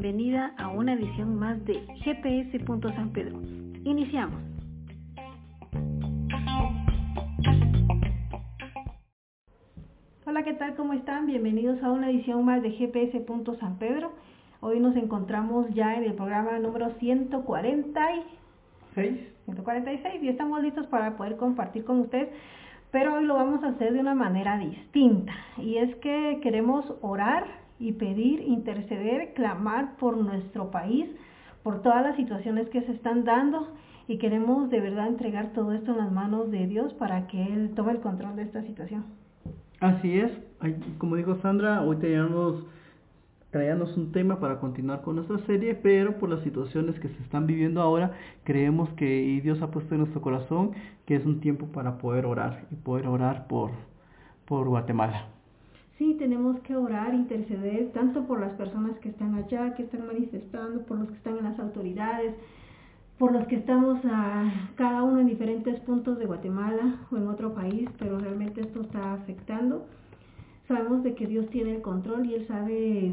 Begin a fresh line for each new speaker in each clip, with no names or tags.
bienvenida a una edición más de GPS. San Pedro. Iniciamos. Hola, ¿qué tal? ¿Cómo están? Bienvenidos a una edición más de GPS. San Pedro. Hoy nos encontramos ya en el programa número 146. 146 y estamos listos para poder compartir con ustedes pero hoy lo vamos a hacer de una manera distinta y es que queremos orar y pedir, interceder, clamar por nuestro país, por todas las situaciones que se están dando y queremos de verdad entregar todo esto en las manos de Dios para que Él tome el control de esta situación.
Así es, como dijo Sandra, hoy teníamos traíamos un tema para continuar con nuestra serie, pero por las situaciones que se están viviendo ahora, creemos que Dios ha puesto en nuestro corazón que es un tiempo para poder orar y poder orar por, por Guatemala.
Sí, tenemos que orar, interceder, tanto por las personas que están allá, que están manifestando, por los que están en las autoridades, por los que estamos a cada uno en diferentes puntos de Guatemala o en otro país, pero realmente esto está afectando. Sabemos de que Dios tiene el control y Él sabe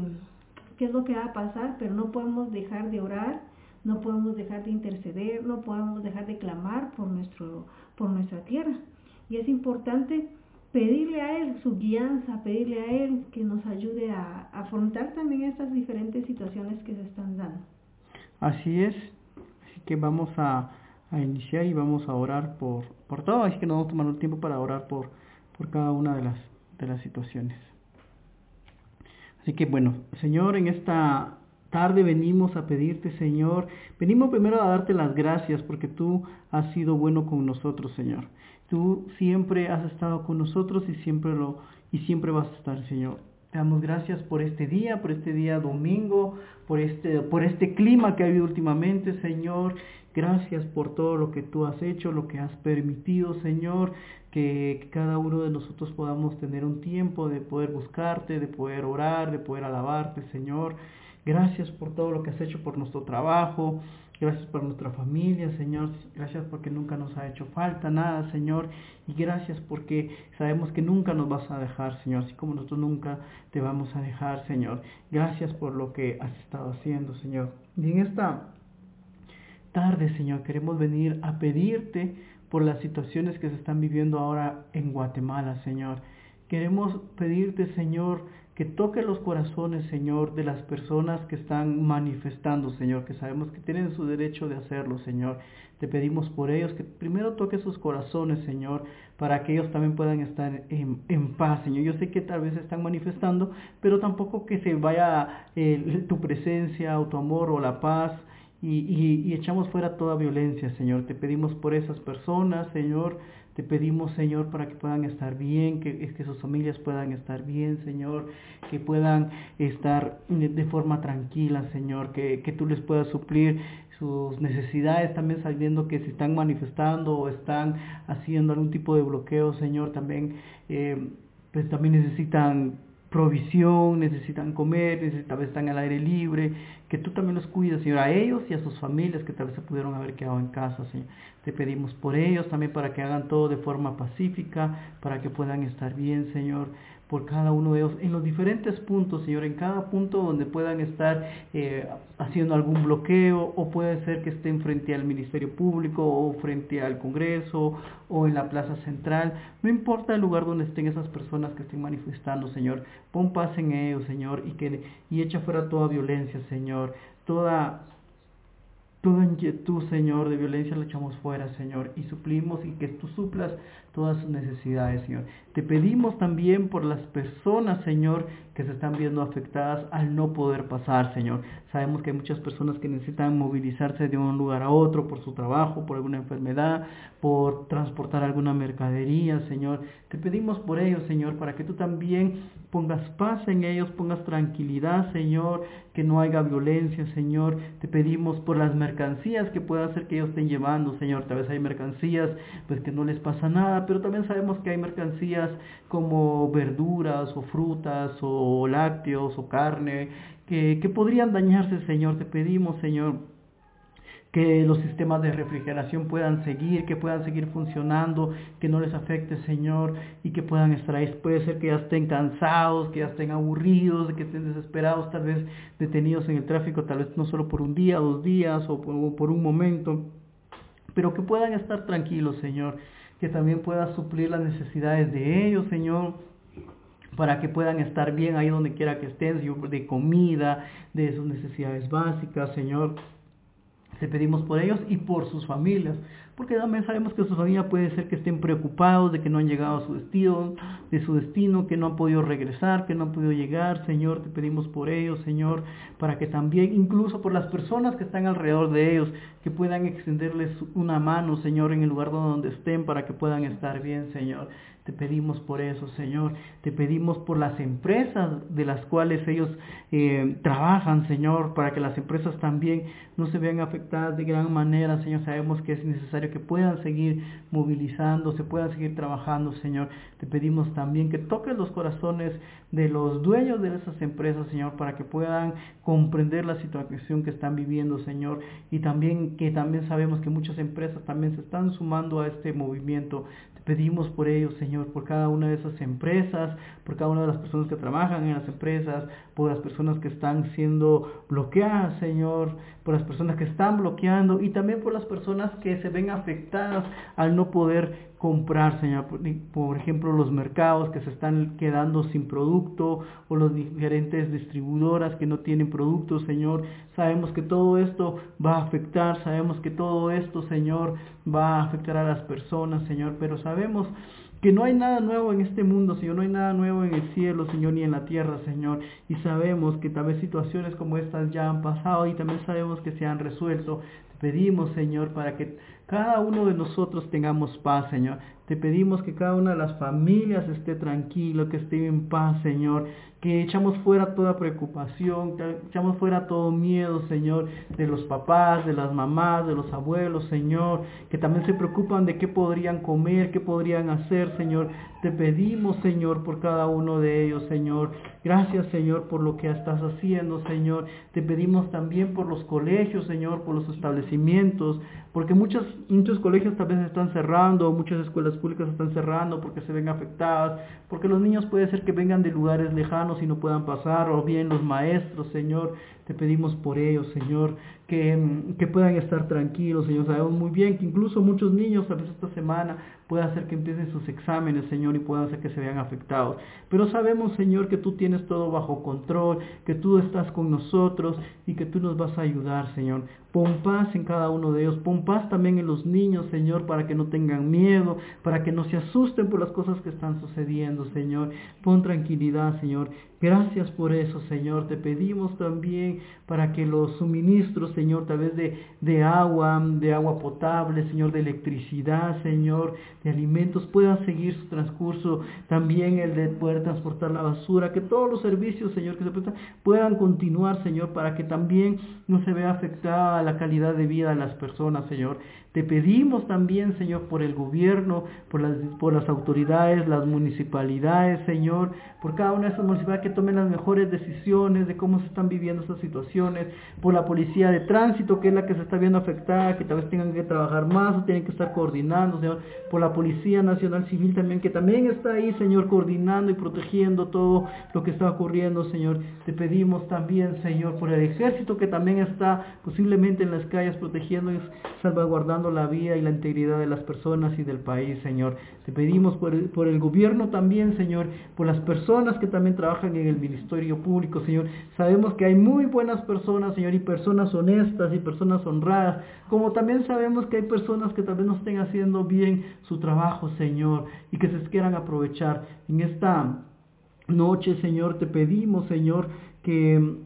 qué es lo que va a pasar, pero no podemos dejar de orar, no podemos dejar de interceder, no podemos dejar de clamar por, nuestro, por nuestra tierra. Y es importante pedirle a Él su guianza, pedirle a Él que nos ayude a, afrontar también estas diferentes situaciones que se están dando.
Así es, así que vamos a, iniciar y vamos a orar por, por todo, así que nos vamos a tomar un tiempo para orar por, por cada una de las, de las situaciones. Así que bueno, Señor, en esta tarde venimos a pedirte, Señor, venimos primero a darte las gracias porque tú has sido bueno con nosotros, Señor. Tú siempre has estado con nosotros y siempre lo y siempre vas a estar, Señor. Te damos gracias por este día, por este día domingo, por este, por este clima que ha habido últimamente, Señor. Gracias por todo lo que tú has hecho, lo que has permitido, Señor, que cada uno de nosotros podamos tener un tiempo de poder buscarte, de poder orar, de poder alabarte, Señor. Gracias por todo lo que has hecho por nuestro trabajo. Gracias por nuestra familia, Señor. Gracias porque nunca nos ha hecho falta nada, Señor. Y gracias porque sabemos que nunca nos vas a dejar, Señor. Así como nosotros nunca te vamos a dejar, Señor. Gracias por lo que has estado haciendo, Señor. Y en esta tarde, Señor, queremos venir a pedirte por las situaciones que se están viviendo ahora en Guatemala, Señor. Queremos pedirte, Señor, que toque los corazones, Señor, de las personas que están manifestando, Señor, que sabemos que tienen su derecho de hacerlo, Señor. Te pedimos por ellos que primero toque sus corazones, Señor, para que ellos también puedan estar en, paz, Señor. Yo sé que tal vez están manifestando, pero tampoco que se vaya eh, tu presencia o tu amor o la paz y, y echamos fuera toda violencia, Señor. Te pedimos por esas personas, Señor te pedimos, Señor, para que puedan estar bien, que, que sus familias puedan estar bien, Señor, que puedan estar de forma tranquila, Señor, que, que tú les puedas suplir sus necesidades, también sabiendo que se están manifestando o están haciendo algún tipo de bloqueo, Señor, también, eh, pues también necesitan provisión, necesitan comer, necesitan estar en el aire libre, que tú también los cuides, Señor, a ellos y a sus familias que tal vez se pudieron haber quedado en casa, Señor. Te pedimos por ellos también para que hagan todo de forma pacífica, para que puedan estar bien, Señor por cada uno de ellos en los diferentes puntos, Señor, en cada punto donde puedan estar eh, haciendo algún bloqueo o puede ser que estén frente al Ministerio Público o frente al Congreso o en la Plaza Central. No importa el lugar donde estén esas personas que estén manifestando, Señor. Pon paz en ellos, Señor, y, que, y echa fuera toda violencia, Señor. Toda Toda inquietud, Señor, de violencia la echamos fuera, Señor, y suplimos y que tú suplas todas sus necesidades, Señor. Te pedimos también por las personas, Señor, que se están viendo afectadas al no poder pasar, Señor. Sabemos que hay muchas personas que necesitan movilizarse de un lugar a otro por su trabajo, por alguna enfermedad, por transportar alguna mercadería, Señor. Te pedimos por ellos, Señor, para que tú también pongas paz en ellos, pongas tranquilidad, Señor, que no haya violencia, Señor. Te pedimos por las mercancías que pueda ser que ellos estén llevando, Señor. Tal vez hay mercancías, pues que no les pasa nada, pero también sabemos que hay mercancías como verduras o frutas o lácteos o carne que, podrían dañarse, Señor. Te pedimos, Señor que los sistemas de refrigeración puedan seguir, que puedan seguir funcionando, que no les afecte, Señor, y que puedan estar ahí. Puede ser que ya estén cansados, que ya estén aburridos, que estén desesperados, tal vez detenidos en el tráfico, tal vez no solo por un día, dos días o por, un momento, pero que puedan estar tranquilos, Señor, que también puedas suplir las necesidades de ellos, Señor, para que puedan estar bien ahí donde quiera que estén, de comida, de sus necesidades básicas, Señor. Te pedimos por ellos y por sus familias, porque también sabemos que su familia puede ser que estén preocupados de que no han llegado a su destino, de su destino, que no han podido regresar, que no han podido llegar. Señor, te pedimos por ellos, Señor, para que también, incluso por las personas que están alrededor de ellos, que puedan extenderles una mano, Señor, en el lugar donde estén, para que puedan estar bien, Señor. Te pedimos por eso, Señor. Te pedimos por las empresas de las cuales ellos eh, trabajan, Señor, para que las empresas también no se vean afectadas de gran manera, Señor. Sabemos que es necesario que puedan seguir movilizando, se puedan seguir trabajando, Señor. Te pedimos también que toques los corazones de los dueños de esas empresas, Señor, para que puedan comprender la situación que están viviendo, Señor. Y también que también sabemos que muchas empresas también se están sumando a este movimiento Pedimos por ellos, Señor, por cada una de esas empresas, por cada una de las personas que trabajan en las empresas, por las personas que están siendo bloqueadas, Señor, por las personas que están bloqueando y también por las personas que se ven afectadas al no poder comprar, Señor. Por ejemplo, los mercados que se están quedando sin producto o las diferentes distribuidoras que no tienen productos, Señor. Sabemos que todo esto va a afectar, sabemos que todo esto, Señor, va a afectar a las personas, Señor, pero sabemos que no hay nada nuevo en este mundo, Señor, no hay nada nuevo en el cielo, Señor, ni en la tierra, Señor. Y sabemos que tal vez situaciones como estas ya han pasado y también sabemos que se han resuelto. Te pedimos, Señor, para que cada uno de nosotros tengamos paz, Señor. Te pedimos que cada una de las familias esté tranquilo, que esté en paz, Señor que echamos fuera toda preocupación, que echamos fuera todo miedo, Señor, de los papás, de las mamás, de los abuelos, Señor, que también se preocupan de qué podrían comer, qué podrían hacer, Señor. Te pedimos, Señor, por cada uno de ellos, Señor. Gracias, Señor, por lo que estás haciendo, Señor. Te pedimos también por los colegios, Señor, por los establecimientos, porque muchos, muchos colegios tal vez están cerrando, muchas escuelas públicas están cerrando porque se ven afectadas, porque los niños puede ser que vengan de lugares lejanos y no puedan pasar, o bien los maestros, Señor, te pedimos por ellos, Señor, que, que, puedan estar tranquilos, Señor. Sabemos muy bien que incluso muchos niños, a veces esta semana, puede hacer que empiecen sus exámenes, Señor, y puedan hacer que se vean afectados. Pero sabemos, Señor, que tú tienes todo bajo control, que tú estás con nosotros y que tú nos vas a ayudar, Señor. Pon paz en cada uno de ellos. Pon paz también en los niños, Señor, para que no tengan miedo, para que no se asusten por las cosas que están sucediendo, Señor. Pon tranquilidad, Señor. Gracias por eso, Señor. Te pedimos también para que los suministros, Señor, tal vez de, de agua, de agua potable, Señor, de electricidad, Señor, alimentos, puedan seguir su transcurso. También el de poder transportar la basura. Que todos los servicios, Señor, que se prestan, puedan continuar, Señor, para que también no se vea afectada la calidad de vida de las personas, Señor. Te pedimos también, Señor, por el gobierno, por las, autoridades, las municipalidades, Señor, por cada una de esas municipalidades que tomen las mejores decisiones de cómo se están viviendo estas situaciones, por la policía de tránsito, que es la que se está viendo afectada, que tal vez tengan que trabajar más o tienen que estar coordinando, Señor, por la Policía Nacional Civil también, que también está ahí, Señor, coordinando y protegiendo todo lo que está ocurriendo, Señor. Te pedimos también, Señor, por el ejército que también está posiblemente en las calles protegiendo y salvaguardando la vida y la integridad de las personas y del país, Señor. Te pedimos por el, gobierno también, Señor, por las personas que también trabajan en el ministerio público, Señor. Sabemos que hay muy buenas personas, Señor, y personas honestas y personas honradas, como también sabemos que hay personas que vez no estén haciendo bien su trabajo, Señor, y que se quieran aprovechar. En esta noche, Señor, te pedimos, Señor, que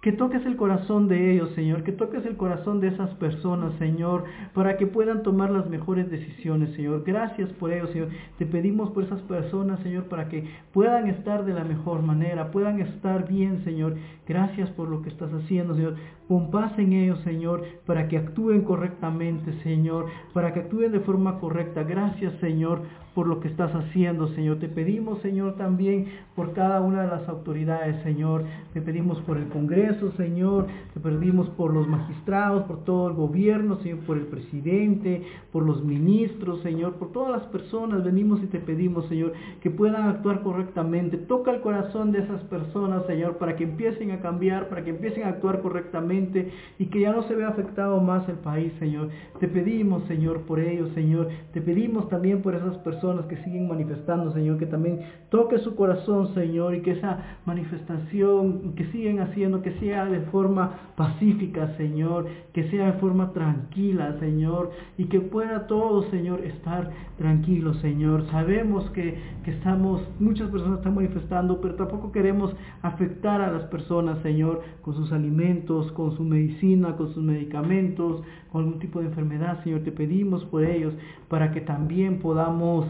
que toques el corazón de ellos, Señor, que toques el corazón de esas personas, Señor, para que puedan tomar las mejores decisiones, Señor. Gracias por ellos, Señor. Te pedimos por esas personas, Señor, para que puedan estar de la mejor manera, puedan estar bien, Señor. Gracias por lo que estás haciendo, Señor. Pon paz en ellos, Señor, para que actúen correctamente, Señor, para que actúen de forma correcta. Gracias, Señor, por lo que estás haciendo, Señor. Te pedimos, Señor, también por cada una de las autoridades, Señor. Te pedimos por el Congreso Señor, te pedimos por los magistrados, por todo el gobierno, Señor, por el presidente, por los ministros, Señor, por todas las personas, venimos y te pedimos, Señor, que puedan actuar correctamente. Toca el corazón de esas personas, Señor, para que empiecen a cambiar, para que empiecen a actuar correctamente y que ya no se vea afectado más el país, Señor. Te pedimos, Señor, por ellos, Señor. Te pedimos también por esas personas que siguen manifestando, Señor, que también toque su corazón, Señor, y que esa manifestación que siguen haciendo, que sea de forma pacífica, Señor, que sea de forma tranquila, Señor, y que pueda todo, Señor, estar tranquilo, Señor. Sabemos que, que estamos, muchas personas están manifestando, pero tampoco queremos afectar a las personas, Señor, con sus alimentos, con su medicina, con sus medicamentos, con algún tipo de enfermedad, Señor. Te pedimos por ellos para que también podamos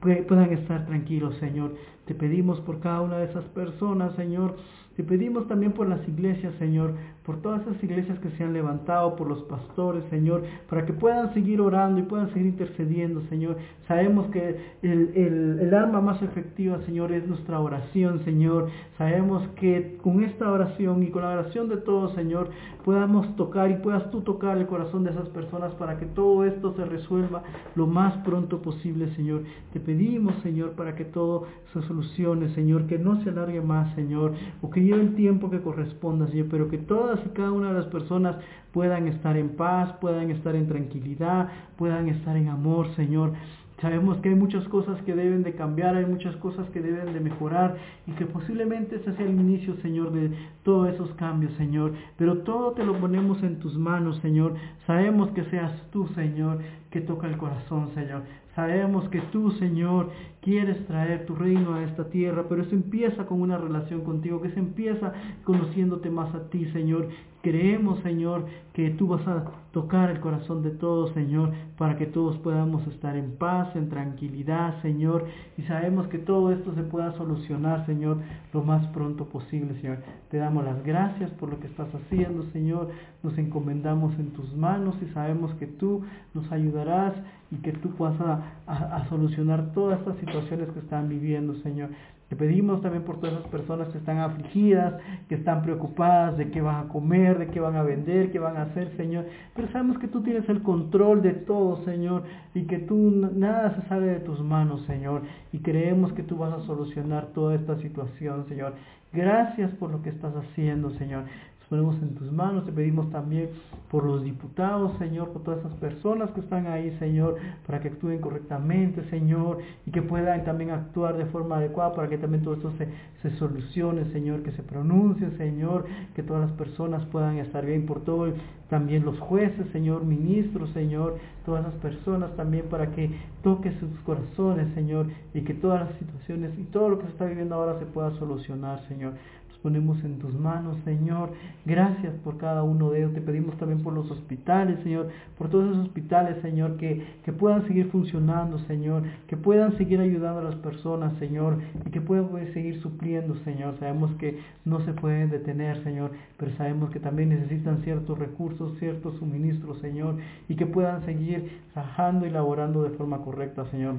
puedan estar tranquilos, Señor. Te pedimos por cada una de esas personas, Señor. Te pedimos también por las iglesias, Señor, por todas esas iglesias que se han levantado, por los pastores, Señor, para que puedan seguir orando y puedan seguir intercediendo, Señor. Sabemos que el, el, arma más efectiva, Señor, es nuestra oración, Señor. Sabemos que con esta oración y con la oración de todos, Señor, podamos tocar y puedas tú tocar el corazón de esas personas para que todo esto se resuelva lo más pronto posible, Señor. Te pedimos, Señor, para que todo se solucione, Señor, que no se alargue más, Señor, o que lleve el tiempo que corresponda, Señor, pero que y cada una de las personas puedan estar en paz, puedan estar en tranquilidad, puedan estar en amor, Señor. Sabemos que hay muchas cosas que deben de cambiar, hay muchas cosas que deben de mejorar y que posiblemente ese sea el inicio, Señor, de todos esos cambios, Señor. Pero todo te lo ponemos en tus manos, Señor. Sabemos que seas tú, Señor, que toca el corazón, Señor. Sabemos que tú, Señor, quieres traer tu reino a esta tierra, pero eso empieza con una relación contigo, que se empieza conociéndote más a ti, Señor. Creemos, Señor, que tú vas a tocar el corazón de todos, Señor, para que todos podamos estar en paz, en tranquilidad, Señor. Y sabemos que todo esto se pueda solucionar, Señor, lo más pronto posible, Señor. Te damos las gracias por lo que estás haciendo, Señor. Nos encomendamos en tus manos y sabemos que tú nos ayudarás y que tú vas a, solucionar todas estas situaciones que están viviendo, Señor. Te pedimos también por todas esas personas que están afligidas, que están preocupadas de qué van a comer, de qué van a vender, qué van a hacer, Señor. Pero sabemos que tú tienes el control de todo, Señor, y que tú nada se sale de tus manos, Señor. Y creemos que tú vas a solucionar toda esta situación, Señor. Gracias por lo que estás haciendo, Señor ponemos en tus manos, te pedimos también por los diputados, Señor, por todas esas personas que están ahí, Señor, para que actúen correctamente, Señor, y que puedan también actuar de forma adecuada para que también todo esto se, se solucione, Señor, que se pronuncie, Señor, que todas las personas puedan estar bien por todo, también los jueces, Señor, ministros, Señor, todas las personas también para que toque sus corazones, Señor, y que todas las situaciones y todo lo que se está viviendo ahora se pueda solucionar, Señor ponemos en tus manos, Señor. Gracias por cada uno de ellos. Te pedimos también por los hospitales, Señor, por todos esos hospitales, Señor, que, que puedan seguir funcionando, Señor, que puedan seguir ayudando a las personas, Señor, y que puedan seguir supliendo, Señor. Sabemos que no se pueden detener, Señor, pero sabemos que también necesitan ciertos recursos, ciertos suministros, Señor, y que puedan seguir trabajando y laborando de forma correcta, Señor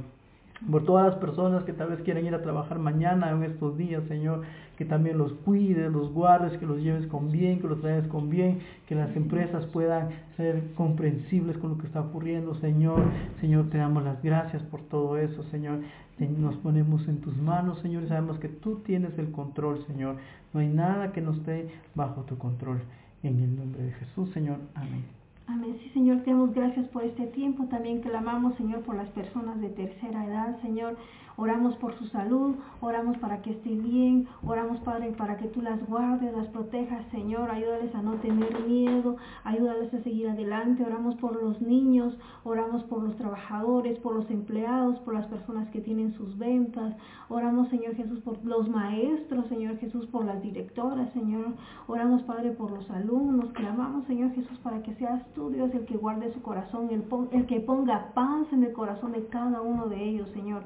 por todas las personas que tal vez quieren ir a trabajar mañana en estos días, Señor, que también los cuides, los guardes, que los lleves con bien, que los traigas con bien, que las empresas puedan ser comprensibles con lo que está ocurriendo, Señor. Señor, te damos las gracias por todo eso, Señor. Nos ponemos en tus manos, Señor, y sabemos que tú tienes el control, Señor. No hay nada que no esté bajo tu control. En el nombre de Jesús, Señor. Amén.
Amén. Sí, Señor, te damos gracias por este tiempo. También clamamos, Señor, por las personas de tercera edad, Señor. Oramos por su salud, oramos para que esté bien, oramos, Padre, para que tú las guardes, las protejas, Señor. Ayúdales a no tener miedo, ayúdales a seguir adelante. Oramos por los niños, oramos por los trabajadores, por los empleados, por las personas que tienen sus ventas. Oramos, Señor Jesús, por los maestros, Señor Jesús, por las directoras, Señor. Oramos, Padre, por los alumnos. Clamamos, Señor Jesús, para que seas tú, Dios, el que guarde su corazón, el, el que ponga paz en el corazón de cada uno de ellos, Señor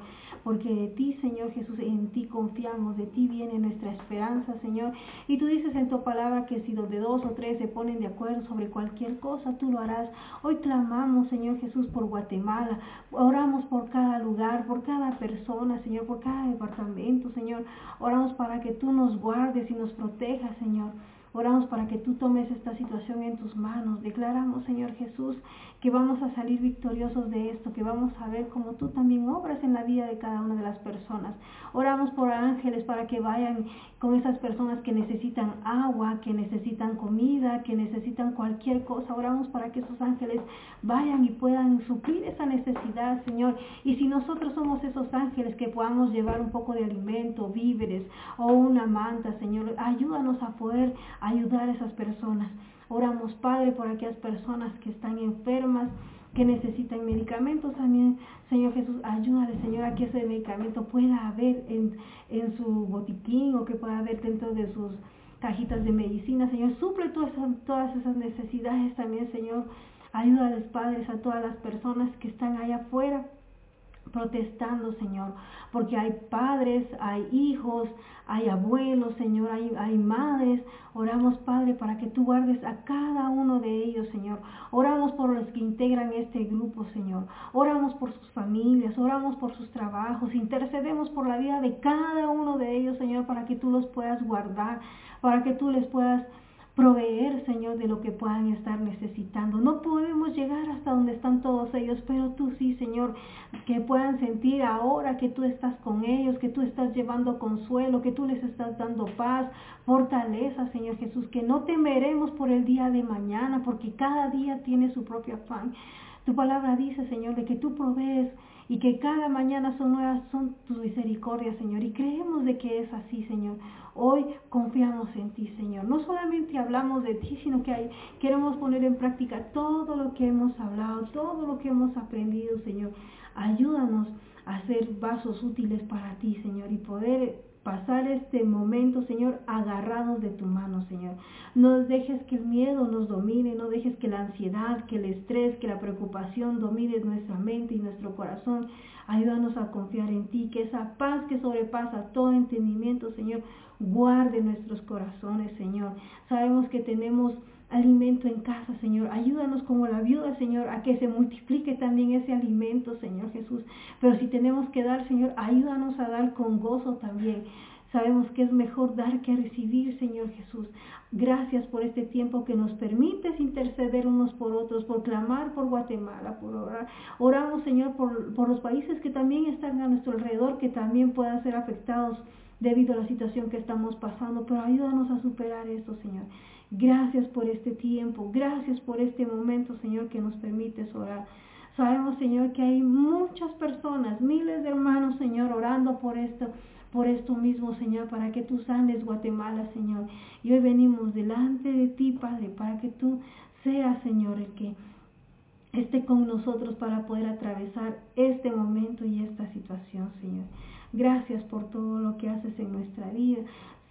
porque de ti, Señor Jesús, en ti confiamos, de ti viene nuestra esperanza, Señor. Y tú dices en tu palabra que si donde dos o tres se ponen de acuerdo sobre cualquier cosa, tú lo harás. Hoy clamamos, Señor Jesús, por Guatemala, oramos por cada lugar, por cada persona, Señor, por cada departamento, Señor. Oramos para que tú nos guardes y nos protejas, Señor. Oramos para que tú tomes esta situación en tus manos. Declaramos, Señor Jesús, que vamos a salir victoriosos de esto, que vamos a ver cómo tú también obras en la vida de cada una de las personas. Oramos por ángeles para que vayan con esas personas que necesitan agua, que necesitan comida, que necesitan cualquier cosa. Oramos para que esos ángeles vayan y puedan suplir esa necesidad, Señor. Y si nosotros somos esos ángeles que podamos llevar un poco de alimento, víveres o una manta, Señor, ayúdanos a poder ayudar a esas personas. Oramos, Padre, por aquellas personas que están enfermas, que necesitan medicamentos también. Señor Jesús, ayúdale, Señor, a que ese medicamento pueda haber en, en su botiquín o que pueda haber dentro de sus cajitas de medicina. Señor, suple todas esas, todas esas necesidades también, Señor. Ayúdales, Padres, a todas las personas que están allá afuera protestando, Señor, porque hay padres, hay hijos, hay abuelos, Señor, hay, hay madres. Oramos, Padre, para que tú guardes a cada uno de ellos, Señor. Oramos por los que integran este grupo, Señor. Oramos por sus familias, oramos por sus trabajos, intercedemos por la vida de cada uno de ellos, Señor, para que tú los puedas guardar, para que tú les puedas proveer, Señor, de lo que puedan estar necesitando. No podemos llegar hasta donde están todos ellos, pero tú sí, Señor, que puedan sentir ahora que tú estás con ellos, que tú estás llevando consuelo, que tú les estás dando paz, fortaleza, Señor Jesús, que no temeremos por el día de mañana, porque cada día tiene su propio afán. Tu palabra dice, Señor, de que tú provees y que cada mañana son nuevas son tus misericordias, Señor. Y creemos de que es así, Señor. Hoy confiamos en ti, Señor. No solamente hablamos de ti, sino que hay, queremos poner en práctica todo lo que hemos hablado, todo lo que hemos aprendido, Señor. Ayúdanos a ser vasos útiles para ti, Señor, y poder pasar este momento, Señor, agarrados de tu mano, Señor. No dejes que el miedo nos domine, no dejes que la ansiedad, que el estrés, que la preocupación domine nuestra mente y nuestro corazón. Ayúdanos a confiar en ti, que esa paz que sobrepasa todo entendimiento, Señor, guarde nuestros corazones, Señor. Sabemos que tenemos alimento en casa, Señor. Ayúdanos como la viuda, Señor, a que se multiplique también ese alimento, Señor Jesús. Pero si tenemos que dar, Señor, ayúdanos a dar con gozo también. Sabemos que es mejor dar que recibir, Señor Jesús. Gracias por este tiempo que nos permites interceder unos por otros, por clamar por Guatemala, por orar. Oramos, Señor, por, por los países que también están a nuestro alrededor, que también puedan ser afectados debido a la situación que estamos pasando. Pero ayúdanos a superar esto, Señor. Gracias por este tiempo, gracias por este momento, Señor, que nos permites orar. Sabemos, Señor, que hay muchas personas, miles de hermanos, Señor, orando por esto, por esto mismo, Señor, para que tú sanes Guatemala, Señor. Y hoy venimos delante de ti, Padre, para que tú seas, Señor, el que esté con nosotros para poder atravesar este momento y esta situación, Señor. Gracias por todo lo que haces en nuestra vida.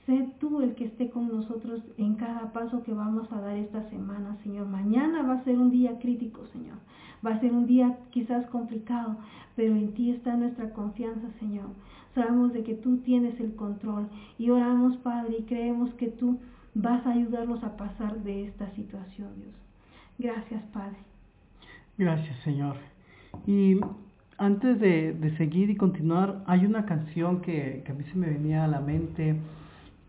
Sé tú el que esté con nosotros en cada paso que vamos a dar esta semana, Señor. Mañana va a ser un día crítico, Señor. Va a ser un día quizás complicado, pero en ti está nuestra confianza, Señor. Sabemos de que tú tienes el control y oramos, Padre, y creemos que tú vas a ayudarnos a pasar de esta situación, Dios. Gracias, Padre.
Gracias, Señor. Y antes de, seguir y continuar, hay una canción que, que a mí se me venía a la mente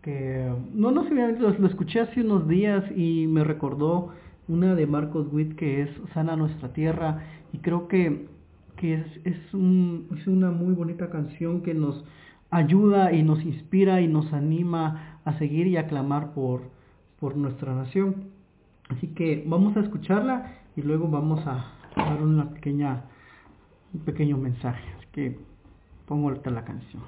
que no, no sé, lo, lo escuché hace unos días y me recordó una de Marcos Witt que es Sana Nuestra Tierra y creo que, que es, es, es una muy bonita canción que nos ayuda y nos inspira y nos anima a seguir y a clamar por, por nuestra nación. Así que vamos a escucharla y luego vamos a dar una pequeña, un pequeño mensaje. Que pongo la canción.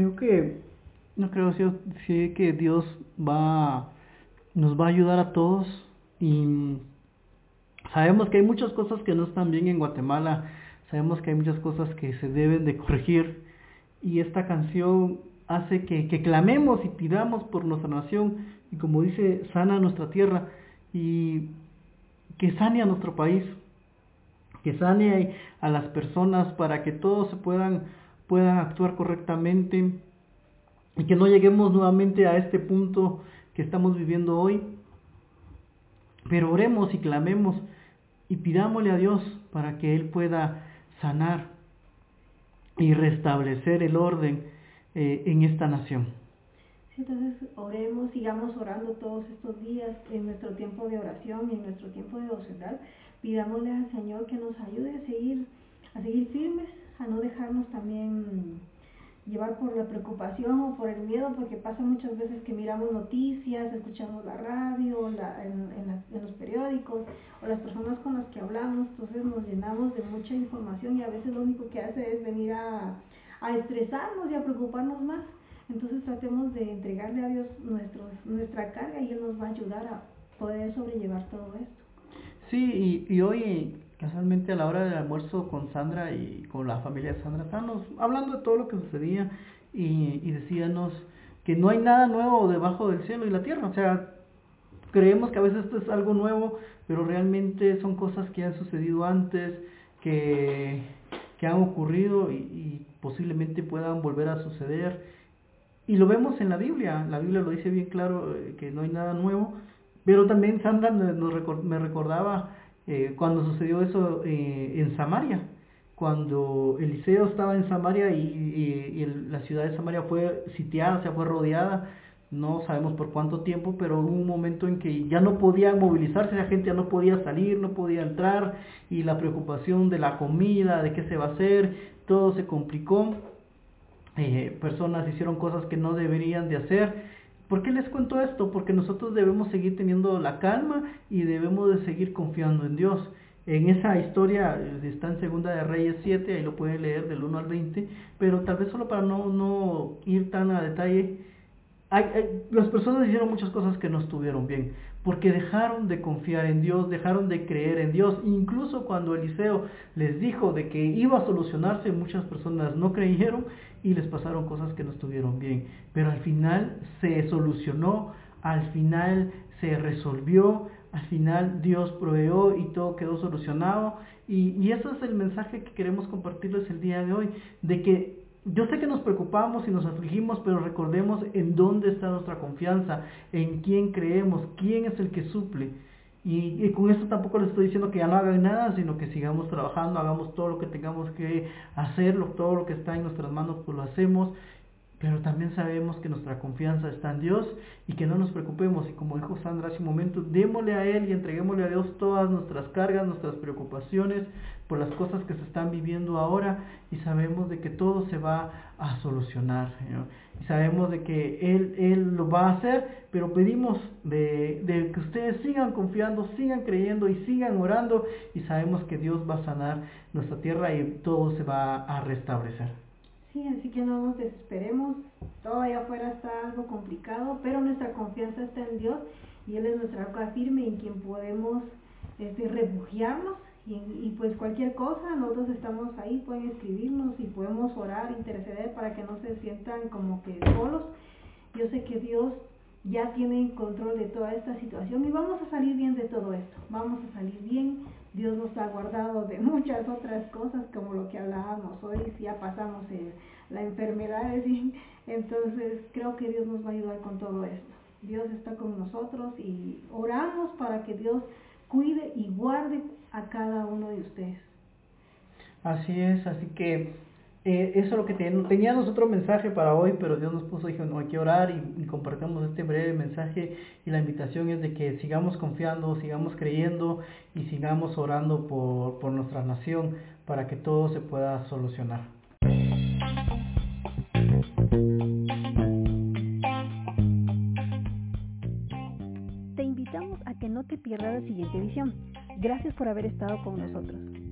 Creo que, no creo sí, que Dios va, nos va a ayudar a todos y sabemos que hay muchas cosas que no están bien en Guatemala, sabemos que hay muchas cosas que se deben de corregir y esta canción hace que, que clamemos y pidamos por nuestra nación y como dice, sana nuestra tierra y que sane a nuestro país, que sane a las personas para que todos se puedan puedan actuar correctamente y que no lleguemos nuevamente a este punto que estamos viviendo hoy. Pero oremos y clamemos y pidámosle a Dios para que Él pueda sanar y restablecer el orden eh, en esta nación.
entonces oremos, sigamos orando todos estos días en nuestro tiempo de oración y en nuestro tiempo de devocional. Pidámosle al Señor que nos ayude a seguir, a seguir firmes a no dejarnos también llevar por la preocupación o por el miedo, porque pasa muchas veces que miramos noticias, escuchamos la radio, la, en, en, los periódicos o las personas con las que hablamos, entonces nos llenamos de mucha información y a veces lo único que hace es venir a, a estresarnos y a preocuparnos más. Entonces tratemos de entregarle a Dios nuestros, nuestra carga y Él nos va a ayudar a poder sobrellevar todo esto.
Sí, y, y hoy casualmente a la hora del almuerzo con Sandra y con la familia de Sandra, estábamos hablando de todo lo que sucedía y, y que no hay nada nuevo debajo del cielo y la tierra. O sea, creemos que a veces esto es algo nuevo, pero realmente son cosas que han sucedido antes, que, que han ocurrido y, y posiblemente puedan volver a suceder. Y lo vemos en la Biblia, la Biblia lo dice bien claro eh, que no hay nada nuevo, pero también Sandra me recordaba eh, cuando sucedió eso eh, en Samaria, cuando Eliseo estaba en Samaria y, la ciudad de Samaria fue sitiada, se fue rodeada, no sabemos por cuánto tiempo, pero hubo un momento en que ya no podía movilizarse, la gente ya no podía salir, no podía entrar, y la preocupación de la comida, de qué se va a hacer, todo se complicó, eh, personas hicieron cosas que no deberían de hacer, ¿Por qué les cuento esto? Porque nosotros debemos seguir teniendo la calma y debemos de seguir confiando en Dios. En esa historia eh, está en Segunda de Reyes 7, ahí lo pueden leer del 1 al 20, pero tal vez solo para no, no ir tan a detalle, las personas hicieron muchas cosas que no estuvieron bien, porque dejaron de confiar en Dios, dejaron de creer en Dios. Incluso cuando Eliseo les dijo de que iba a solucionarse, muchas personas no creyeron y les pasaron cosas que no estuvieron bien. Pero al final se solucionó, al final se resolvió, al final Dios proveó y todo quedó solucionado. Y, y ese es el mensaje que queremos compartirles el día de hoy, de que yo sé que nos preocupamos y nos afligimos, pero recordemos en dónde está nuestra confianza, en quién creemos, quién es el que suple. Y, con esto tampoco les estoy diciendo que ya no hagan nada, sino que sigamos trabajando, hagamos todo lo que tengamos que hacerlo, todo lo que está en nuestras manos, pues lo hacemos pero también sabemos que nuestra confianza está en Dios y que no nos preocupemos. Y como dijo Sandra hace un momento, démosle a Él y entreguémosle a Dios todas nuestras cargas, nuestras preocupaciones por las cosas que se están viviendo ahora y sabemos de que todo se va a solucionar, Y sabemos de que Él, Él lo va a hacer, pero pedimos de, de que ustedes sigan confiando, sigan creyendo y sigan orando y sabemos que Dios va a sanar nuestra tierra y todo se va a restablecer.
Sí, así que no nos desesperemos, todo allá afuera está algo complicado, pero nuestra confianza está en Dios y Él es nuestra roca firme en quien podemos este, refugiarnos. Y, y, pues cualquier cosa, nosotros estamos ahí, pueden escribirnos y podemos orar, interceder para que no se sientan como que solos. Yo sé que Dios ya tiene control de toda esta situación y vamos a salir bien de todo esto, vamos a salir bien, Dios nos ha guardado de muchas otras cosas, como lo que hablábamos hoy, si ya pasamos la enfermedad, entonces creo que Dios nos va a ayudar con todo esto. Dios está con nosotros y oramos para que Dios cuide y guarde a cada uno de ustedes.
Así es, así que eh, eso es lo que teníamos otro mensaje para hoy, pero Dios nos puso, dijo, no hay que orar y, compartimos este breve mensaje y la invitación es de que sigamos confiando, sigamos creyendo y sigamos orando por, por nuestra nación para que todo se pueda solucionar.
Te invitamos a que no te pierdas la siguiente edición. Gracias por haber estado con nosotros.